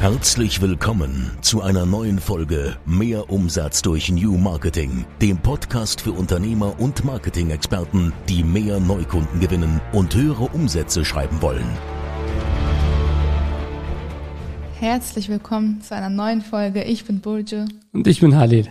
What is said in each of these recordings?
Herzlich willkommen zu einer neuen Folge Mehr Umsatz durch New Marketing, dem Podcast für Unternehmer und Marketing-Experten, die mehr Neukunden gewinnen und höhere Umsätze schreiben wollen. Herzlich willkommen zu einer neuen Folge. Ich bin Burju. Und ich bin Halid.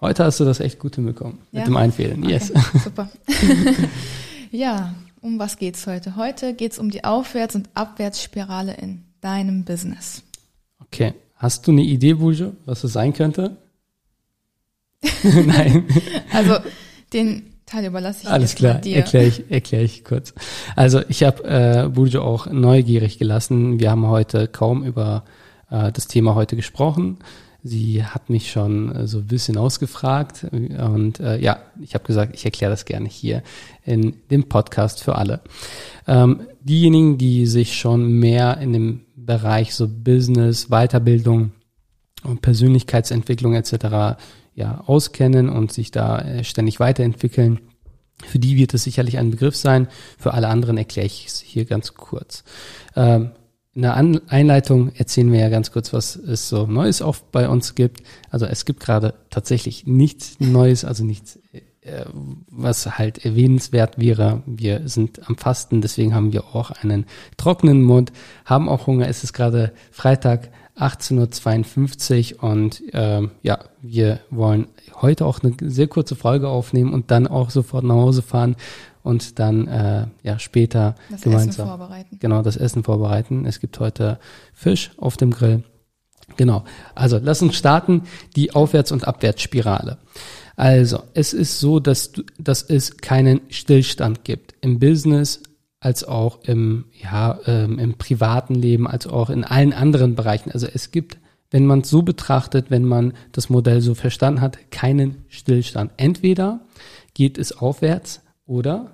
Heute hast du das echt gut hinbekommen ja? mit dem Einfehlen. Okay, yes. Super. ja, um was geht's heute? Heute geht's um die Aufwärts- und Abwärtsspirale in deinem Business. Okay. Hast du eine Idee, Bujo, was es sein könnte? Nein. Also den Teil überlasse ich Alles klar, erkläre ich, erkläre ich kurz. Also ich habe äh, Bujo auch neugierig gelassen. Wir haben heute kaum über äh, das Thema heute gesprochen. Sie hat mich schon äh, so ein bisschen ausgefragt und äh, ja, ich habe gesagt, ich erkläre das gerne hier in dem Podcast für alle. Ähm, diejenigen, die sich schon mehr in dem Bereich so Business, Weiterbildung und Persönlichkeitsentwicklung etc. ja auskennen und sich da äh, ständig weiterentwickeln, für die wird es sicherlich ein Begriff sein. Für alle anderen erkläre ich es hier ganz kurz. Ähm, in der Einleitung erzählen wir ja ganz kurz, was es so Neues auch bei uns gibt. Also es gibt gerade tatsächlich nichts Neues, also nichts, äh, was halt erwähnenswert wäre. Wir sind am Fasten, deswegen haben wir auch einen trockenen Mund, haben auch Hunger. Es ist gerade Freitag, 18.52 Uhr und ähm, ja, wir wollen heute auch eine sehr kurze Folge aufnehmen und dann auch sofort nach Hause fahren und dann äh, ja später das gemeinsam Essen vorbereiten. Genau, das Essen vorbereiten. Es gibt heute Fisch auf dem Grill. Genau. Also lass uns starten die Aufwärts- und Abwärtsspirale. Also es ist so, dass du, dass es keinen Stillstand gibt im Business als auch im ja ähm, im privaten Leben als auch in allen anderen Bereichen. Also es gibt wenn man es so betrachtet, wenn man das Modell so verstanden hat, keinen Stillstand. Entweder geht es aufwärts oder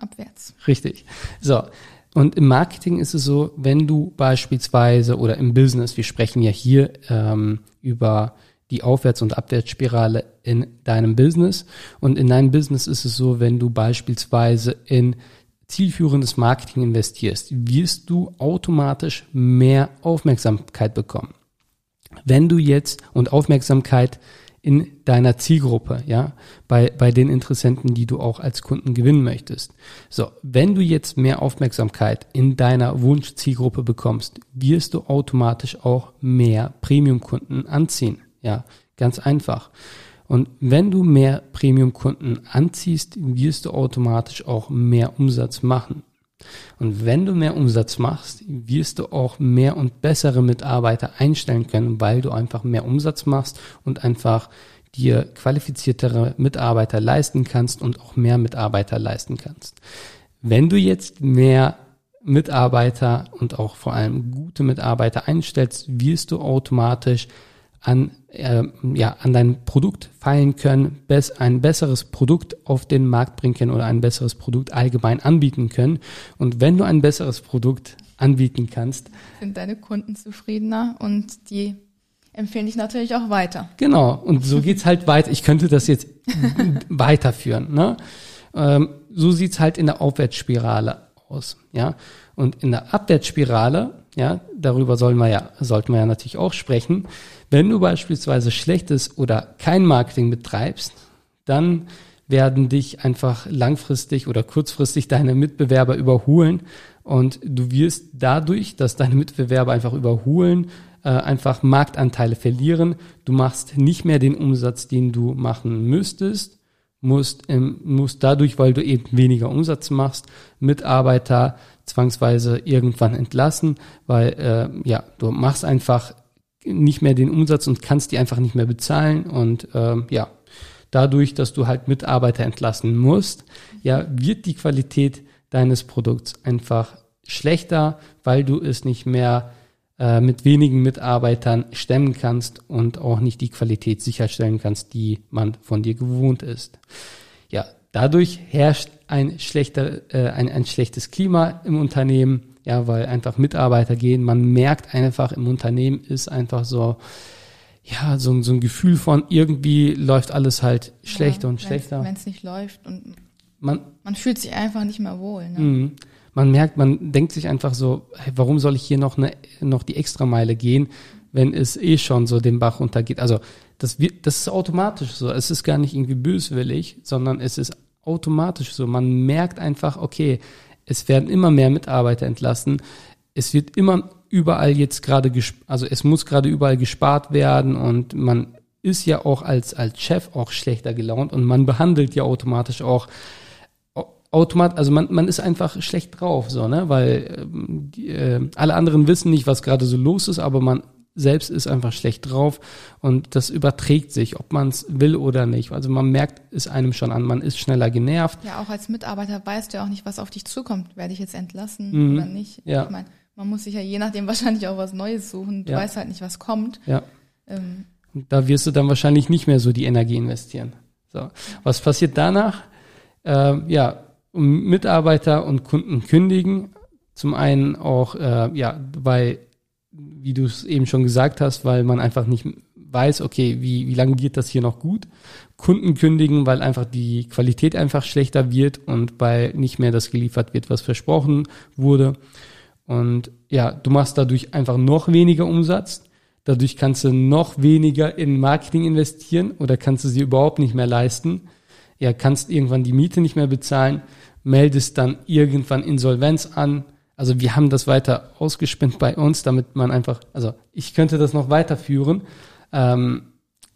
abwärts. Richtig. So. Und im Marketing ist es so, wenn du beispielsweise oder im Business, wir sprechen ja hier ähm, über die Aufwärts- und Abwärtsspirale in deinem Business. Und in deinem Business ist es so, wenn du beispielsweise in zielführendes Marketing investierst, wirst du automatisch mehr Aufmerksamkeit bekommen. Wenn du jetzt und Aufmerksamkeit in deiner Zielgruppe, ja, bei, bei den Interessenten, die du auch als Kunden gewinnen möchtest. So, wenn du jetzt mehr Aufmerksamkeit in deiner Wunschzielgruppe bekommst, wirst du automatisch auch mehr Premium-Kunden anziehen. Ja, ganz einfach. Und wenn du mehr Premium-Kunden anziehst, wirst du automatisch auch mehr Umsatz machen. Und wenn du mehr Umsatz machst, wirst du auch mehr und bessere Mitarbeiter einstellen können, weil du einfach mehr Umsatz machst und einfach dir qualifiziertere Mitarbeiter leisten kannst und auch mehr Mitarbeiter leisten kannst. Wenn du jetzt mehr Mitarbeiter und auch vor allem gute Mitarbeiter einstellst, wirst du automatisch an, äh, ja, an dein Produkt feilen können, bess ein besseres Produkt auf den Markt bringen können oder ein besseres Produkt allgemein anbieten können. Und wenn du ein besseres Produkt anbieten kannst, sind deine Kunden zufriedener und die empfehlen dich natürlich auch weiter. Genau, und so geht's halt weiter. Ich könnte das jetzt weiterführen. Ne? Ähm, so sieht's halt in der Aufwärtsspirale aus. Ja, und in der Abwärtsspirale ja, darüber sollen wir ja, sollten wir ja natürlich auch sprechen. Wenn du beispielsweise schlechtes oder kein Marketing betreibst, dann werden dich einfach langfristig oder kurzfristig deine Mitbewerber überholen und du wirst dadurch, dass deine Mitbewerber einfach überholen, äh, einfach Marktanteile verlieren. Du machst nicht mehr den Umsatz, den du machen müsstest, musst, ähm, musst dadurch, weil du eben weniger Umsatz machst, Mitarbeiter zwangsweise irgendwann entlassen, weil äh, ja, du machst einfach nicht mehr den Umsatz und kannst die einfach nicht mehr bezahlen und ähm, ja, dadurch, dass du halt Mitarbeiter entlassen musst, ja, wird die Qualität deines Produkts einfach schlechter, weil du es nicht mehr äh, mit wenigen Mitarbeitern stemmen kannst und auch nicht die Qualität sicherstellen kannst, die man von dir gewohnt ist. Ja, dadurch herrscht ein schlechter, äh, ein, ein schlechtes Klima im Unternehmen, ja, weil einfach Mitarbeiter gehen. Man merkt einfach im Unternehmen ist einfach so, ja, so, so ein Gefühl von irgendwie läuft alles halt schlechter ja, und schlechter. Wenn es nicht läuft und man, man fühlt sich einfach nicht mehr wohl. Ne? Man merkt, man denkt sich einfach so, hey, warum soll ich hier noch eine, noch die Extrameile gehen, wenn es eh schon so den Bach runtergeht? Also, das wird, das ist automatisch so. Es ist gar nicht irgendwie böswillig, sondern es ist automatisch so. Man merkt einfach, okay, es werden immer mehr Mitarbeiter entlassen. Es wird immer überall jetzt gerade, also es muss gerade überall gespart werden und man ist ja auch als, als Chef auch schlechter gelaunt und man behandelt ja automatisch auch automat, also man, man ist einfach schlecht drauf, so, ne, weil ähm, die, äh, alle anderen wissen nicht, was gerade so los ist, aber man selbst ist einfach schlecht drauf und das überträgt sich, ob man es will oder nicht. Also man merkt es einem schon an, man ist schneller genervt. Ja, auch als Mitarbeiter weißt du ja auch nicht, was auf dich zukommt. Werde ich jetzt entlassen mhm. oder nicht? Ja. Ich meine, man muss sich ja je nachdem wahrscheinlich auch was Neues suchen. Du ja. weißt halt nicht, was kommt. Ja. Ähm, da wirst du dann wahrscheinlich nicht mehr so die Energie investieren. So. Was passiert danach? Ähm, ja, Mitarbeiter und Kunden kündigen. Zum einen auch, äh, ja, weil, wie du es eben schon gesagt hast, weil man einfach nicht weiß, okay, wie, wie lange geht das hier noch gut? Kunden kündigen, weil einfach die Qualität einfach schlechter wird und weil nicht mehr das geliefert wird, was versprochen wurde. Und ja, du machst dadurch einfach noch weniger Umsatz. Dadurch kannst du noch weniger in Marketing investieren oder kannst du sie überhaupt nicht mehr leisten. Ja, kannst irgendwann die Miete nicht mehr bezahlen, meldest dann irgendwann Insolvenz an. Also wir haben das weiter ausgespinnt bei uns, damit man einfach, also ich könnte das noch weiterführen. Ähm,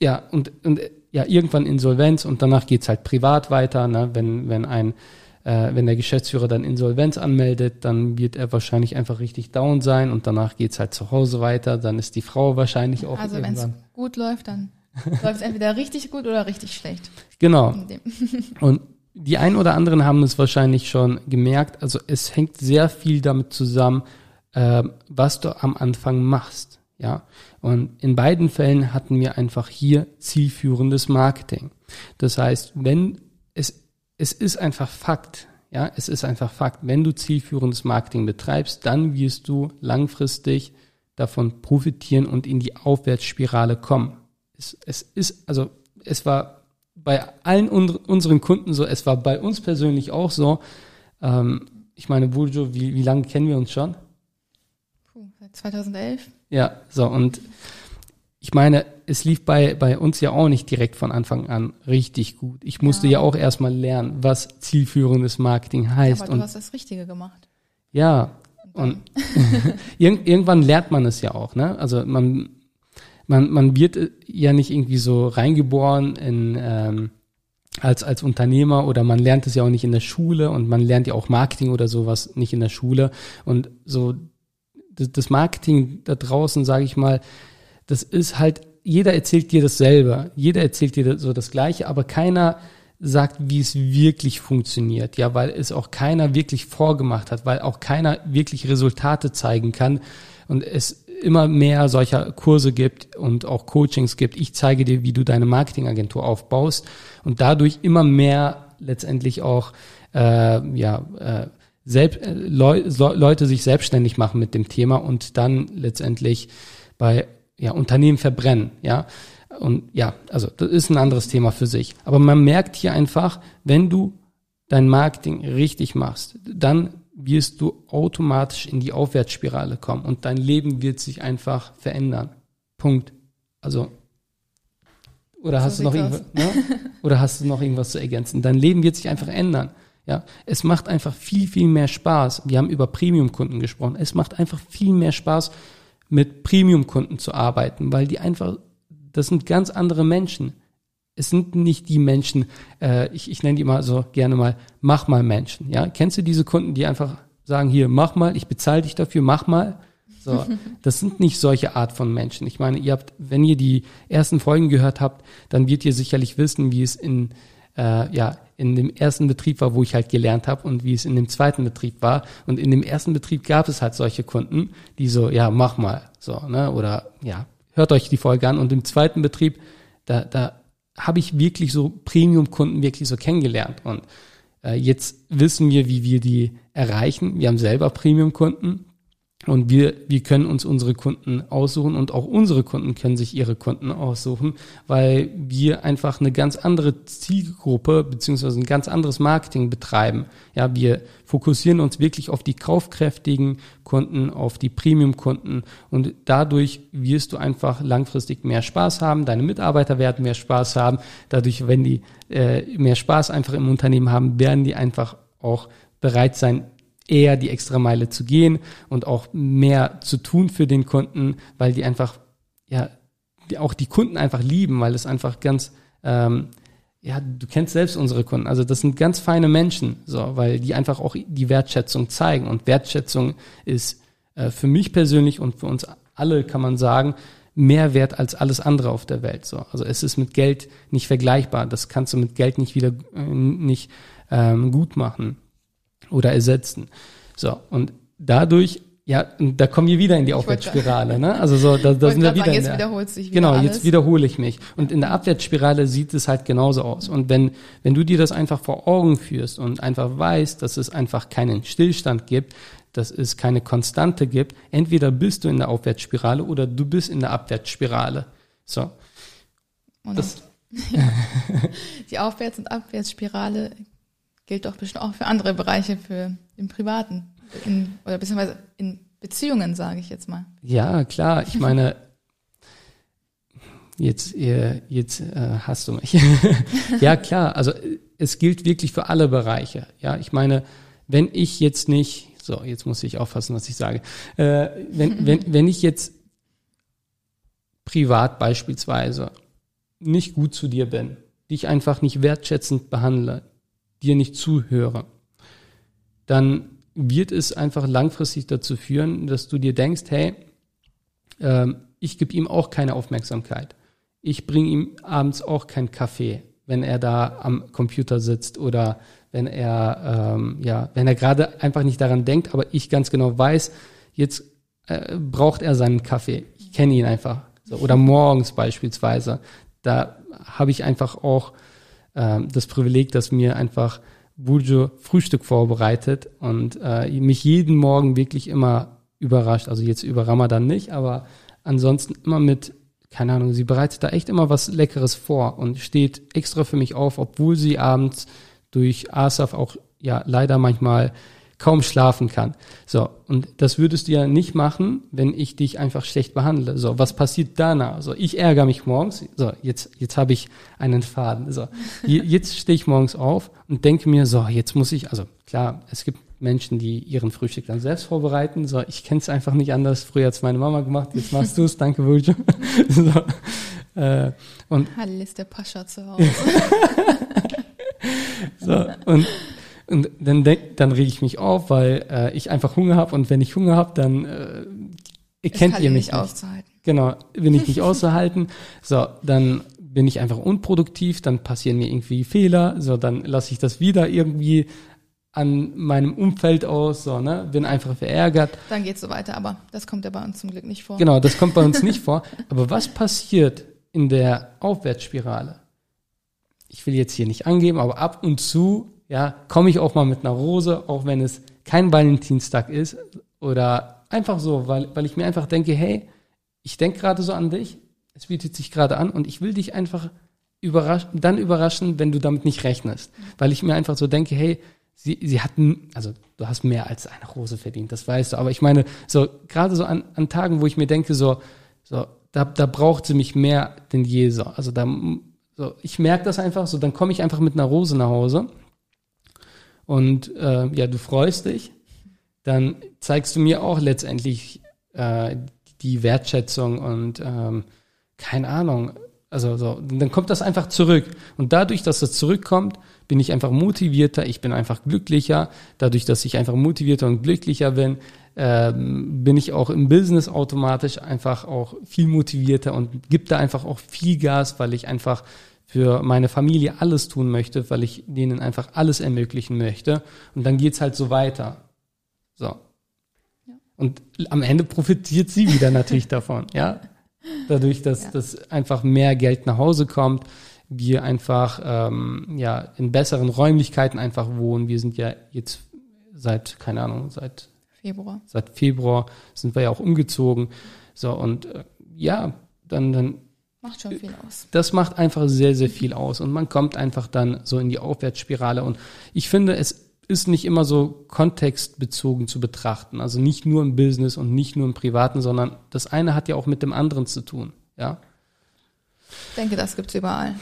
ja, und, und ja, irgendwann Insolvenz und danach geht's halt privat weiter, ne? wenn, wenn ein äh, wenn der Geschäftsführer dann Insolvenz anmeldet, dann wird er wahrscheinlich einfach richtig down sein und danach geht's halt zu Hause weiter. Dann ist die Frau wahrscheinlich auch Also wenn es gut läuft, dann läuft entweder richtig gut oder richtig schlecht. Genau. und die ein oder anderen haben es wahrscheinlich schon gemerkt. Also es hängt sehr viel damit zusammen, äh, was du am Anfang machst. Ja, und in beiden Fällen hatten wir einfach hier zielführendes Marketing. Das heißt, wenn es es ist einfach Fakt. Ja, es ist einfach Fakt. Wenn du zielführendes Marketing betreibst, dann wirst du langfristig davon profitieren und in die Aufwärtsspirale kommen. Es, es ist, also, es war bei allen unseren Kunden so, es war bei uns persönlich auch so. Ähm, ich meine, Burjo, wie, wie lange kennen wir uns schon? Puh, seit 2011. Ja, so, und ich meine, es lief bei, bei uns ja auch nicht direkt von Anfang an richtig gut. Ich musste ja, ja auch erstmal lernen, was zielführendes Marketing heißt. Aber du und hast das Richtige gemacht. Ja, und, irgendwann lernt man es ja auch, ne? Also man, man, man wird ja nicht irgendwie so reingeboren in, ähm, als, als Unternehmer oder man lernt es ja auch nicht in der Schule und man lernt ja auch Marketing oder sowas nicht in der Schule. Und so das Marketing da draußen, sage ich mal, das ist halt, jeder erzählt dir dasselbe, jeder erzählt dir so das Gleiche, aber keiner sagt, wie es wirklich funktioniert, ja, weil es auch keiner wirklich vorgemacht hat, weil auch keiner wirklich Resultate zeigen kann und es immer mehr solcher Kurse gibt und auch Coachings gibt. Ich zeige dir, wie du deine Marketingagentur aufbaust und dadurch immer mehr letztendlich auch äh, ja äh, selbst, äh, Leu Leute sich selbstständig machen mit dem Thema und dann letztendlich bei ja, Unternehmen verbrennen, ja. Und ja, also das ist ein anderes Thema für sich. Aber man merkt hier einfach, wenn du dein Marketing richtig machst, dann wirst du automatisch in die Aufwärtsspirale kommen und dein Leben wird sich einfach verändern. Punkt. Also oder so hast du noch irgendwas, ne? oder hast du noch irgendwas zu ergänzen? Dein Leben wird sich einfach ändern. Ja, es macht einfach viel, viel mehr Spaß. Wir haben über Premium-Kunden gesprochen. Es macht einfach viel mehr Spaß, mit Premium-Kunden zu arbeiten, weil die einfach, das sind ganz andere Menschen. Es sind nicht die Menschen, äh, ich, ich nenne die mal so gerne mal, mach mal Menschen. Ja, kennst du diese Kunden, die einfach sagen, hier, mach mal, ich bezahle dich dafür, mach mal. So, das sind nicht solche Art von Menschen. Ich meine, ihr habt, wenn ihr die ersten Folgen gehört habt, dann wird ihr sicherlich wissen, wie es in äh, ja in dem ersten Betrieb war, wo ich halt gelernt habe und wie es in dem zweiten Betrieb war. Und in dem ersten Betrieb gab es halt solche Kunden, die so, ja, mach mal, so, ne, oder ja, hört euch die Folge an. Und im zweiten Betrieb, da, da habe ich wirklich so Premium-Kunden wirklich so kennengelernt. Und äh, jetzt wissen wir, wie wir die erreichen. Wir haben selber Premium-Kunden. Und wir, wir können uns unsere Kunden aussuchen und auch unsere Kunden können sich ihre Kunden aussuchen, weil wir einfach eine ganz andere Zielgruppe beziehungsweise ein ganz anderes Marketing betreiben. Ja, wir fokussieren uns wirklich auf die kaufkräftigen Kunden, auf die Premium-Kunden und dadurch wirst du einfach langfristig mehr Spaß haben, deine Mitarbeiter werden mehr Spaß haben. Dadurch, wenn die äh, mehr Spaß einfach im Unternehmen haben, werden die einfach auch bereit sein, eher die extra Meile zu gehen und auch mehr zu tun für den Kunden, weil die einfach, ja, die auch die Kunden einfach lieben, weil es einfach ganz, ähm, ja, du kennst selbst unsere Kunden, also das sind ganz feine Menschen, so, weil die einfach auch die Wertschätzung zeigen und Wertschätzung ist äh, für mich persönlich und für uns alle, kann man sagen, mehr wert als alles andere auf der Welt. So, also es ist mit Geld nicht vergleichbar. Das kannst du mit Geld nicht wieder äh, nicht ähm, gut machen oder ersetzen. So, und dadurch, ja, da kommen wir wieder in die Aufwärtsspirale, ne? Also so, da, da sind wir wieder. Sagen, jetzt wiederholt sich wieder Genau, alles. jetzt wiederhole ich mich. Und in der Abwärtsspirale sieht es halt genauso aus. Und wenn, wenn du dir das einfach vor Augen führst und einfach weißt, dass es einfach keinen Stillstand gibt, dass es keine Konstante gibt, entweder bist du in der Aufwärtsspirale oder du bist in der Abwärtsspirale. So. Und Das, die Aufwärts- und Abwärtsspirale gilt doch bestimmt auch für andere Bereiche, für im Privaten in, oder beziehungsweise in Beziehungen, sage ich jetzt mal. Ja, klar. Ich meine, jetzt, jetzt äh, hast du mich. ja, klar. Also es gilt wirklich für alle Bereiche. Ja, ich meine, wenn ich jetzt nicht, so, jetzt muss ich aufpassen, was ich sage. Äh, wenn, wenn, wenn ich jetzt privat beispielsweise nicht gut zu dir bin, dich einfach nicht wertschätzend behandle, dir nicht zuhöre, dann wird es einfach langfristig dazu führen, dass du dir denkst, hey, ähm, ich gebe ihm auch keine Aufmerksamkeit. Ich bringe ihm abends auch keinen Kaffee, wenn er da am Computer sitzt oder wenn er ähm, ja, wenn er gerade einfach nicht daran denkt, aber ich ganz genau weiß, jetzt äh, braucht er seinen Kaffee. Ich kenne ihn einfach. So, oder morgens beispielsweise. Da habe ich einfach auch ähm, das Privileg, dass mir einfach Burjo Frühstück vorbereitet und äh, mich jeden Morgen wirklich immer überrascht. Also jetzt über Ramadan nicht, aber ansonsten immer mit, keine Ahnung, sie bereitet da echt immer was Leckeres vor und steht extra für mich auf, obwohl sie abends durch ASAF auch ja leider manchmal kaum schlafen kann. So, und das würdest du ja nicht machen, wenn ich dich einfach schlecht behandle. So, was passiert danach? So, ich ärgere mich morgens. So, jetzt, jetzt habe ich einen Faden. So, jetzt stehe ich morgens auf und denke mir, so, jetzt muss ich, also klar, es gibt Menschen, die ihren Frühstück dann selbst vorbereiten. So, ich kenne es einfach nicht anders. Früher hat's meine Mama gemacht, jetzt machst du es. Danke, Wuljo. so, äh, und Halil ist der Pascha zu Hause. so, und und dann dann reg ich mich auf, weil äh, ich einfach Hunger habe und wenn ich Hunger habe, dann äh, ihr kennt ihr mich nicht nicht. auszuhalten. Genau, bin ich nicht auszuhalten. So, dann bin ich einfach unproduktiv, dann passieren mir irgendwie Fehler, so dann lasse ich das wieder irgendwie an meinem Umfeld aus, so, ne, bin einfach verärgert. Dann geht's so weiter, aber das kommt ja bei uns zum Glück nicht vor. Genau, das kommt bei uns nicht vor. Aber was passiert in der Aufwärtsspirale? Ich will jetzt hier nicht angeben, aber ab und zu, ja, komme ich auch mal mit einer Rose, auch wenn es kein Valentinstag ist oder einfach so, weil, weil ich mir einfach denke, hey, ich denke gerade so an dich, es bietet sich gerade an und ich will dich einfach überraschen, dann überraschen, wenn du damit nicht rechnest. Weil ich mir einfach so denke, hey, sie, sie hatten, also du hast mehr als eine Rose verdient, das weißt du. Aber ich meine, so gerade so an, an Tagen, wo ich mir denke, so, so, da, da braucht sie mich mehr denn je so. Also da, so, ich merke das einfach, so, dann komme ich einfach mit einer Rose nach Hause und äh, ja, du freust dich, dann zeigst du mir auch letztendlich äh, die Wertschätzung und ähm, keine Ahnung, also so, dann kommt das einfach zurück. Und dadurch, dass das zurückkommt, bin ich einfach motivierter, ich bin einfach glücklicher. Dadurch, dass ich einfach motivierter und glücklicher bin, ähm, bin ich auch im Business automatisch einfach auch viel motivierter und gebe da einfach auch viel Gas, weil ich einfach für meine Familie alles tun möchte, weil ich denen einfach alles ermöglichen möchte. Und dann geht's halt so weiter. So. Und am Ende profitiert sie wieder natürlich davon, ja. Dadurch, dass, Ja. dass einfach mehr Geld nach Hause kommt, wir einfach ähm, ja in besseren Räumlichkeiten einfach wohnen. Wir sind ja jetzt seit, keine Ahnung, seit Februar. Seit Februar sind wir ja auch umgezogen. So, und äh, ja, dann, dann Macht schon viel aus. das macht einfach sehr, sehr viel aus und man kommt einfach dann so in die Aufwärtsspirale und ich finde, es ist nicht immer so kontextbezogen zu betrachten, also nicht nur im Business und nicht nur im Privaten, sondern das eine hat ja auch mit dem anderen zu tun, ja. Ich denke, das gibt's überall.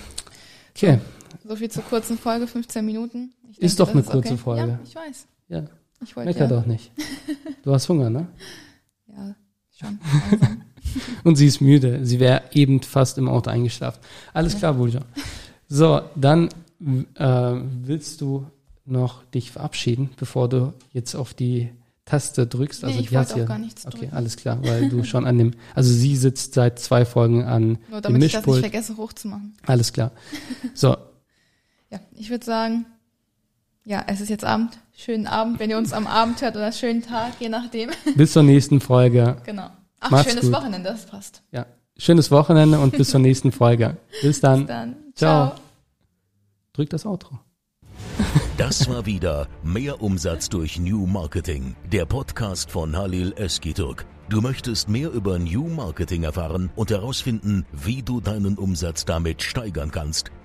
Okay, So viel zur kurzen Folge, 15 Minuten. Ich Ist denke, doch eine das kurze okay. Folge. Ja, ich weiß. ja, Ich wollte mecker ja, doch nicht. Du hast Hunger, ne? ja schon. langsam. Und sie ist müde. Sie wäre eben fast im Auto eingeschlafen. Alles klar, Bulja. So, dann äh, willst du noch dich verabschieden, bevor du jetzt auf die Taste drückst. Nee, Also ich wollte auch gar nichts Okay, drücken. alles klar, weil du schon an dem, also sie sitzt seit zwei Folgen an Nur dem damit ich das nicht vergesse hochzumachen. Alles klar. So, Ja, ich würde sagen, ja, es ist jetzt Abend. Schönen Abend, wenn ihr uns am Abend hört oder schönen Tag, je nachdem. bis zur nächsten Folge. Genau. Ach, Macht's schönes gut. Wochenende, das passt. Ja, schönes Wochenende und bis zur nächsten Folge. Bis dann. Bis dann. Ciao. Ciao. Drück das Outro. Das war wieder Mehr Umsatz durch New Marketing, der Podcast von Halil Eskiturk. Du möchtest mehr über New Marketing erfahren und herausfinden, wie du deinen Umsatz damit steigern kannst?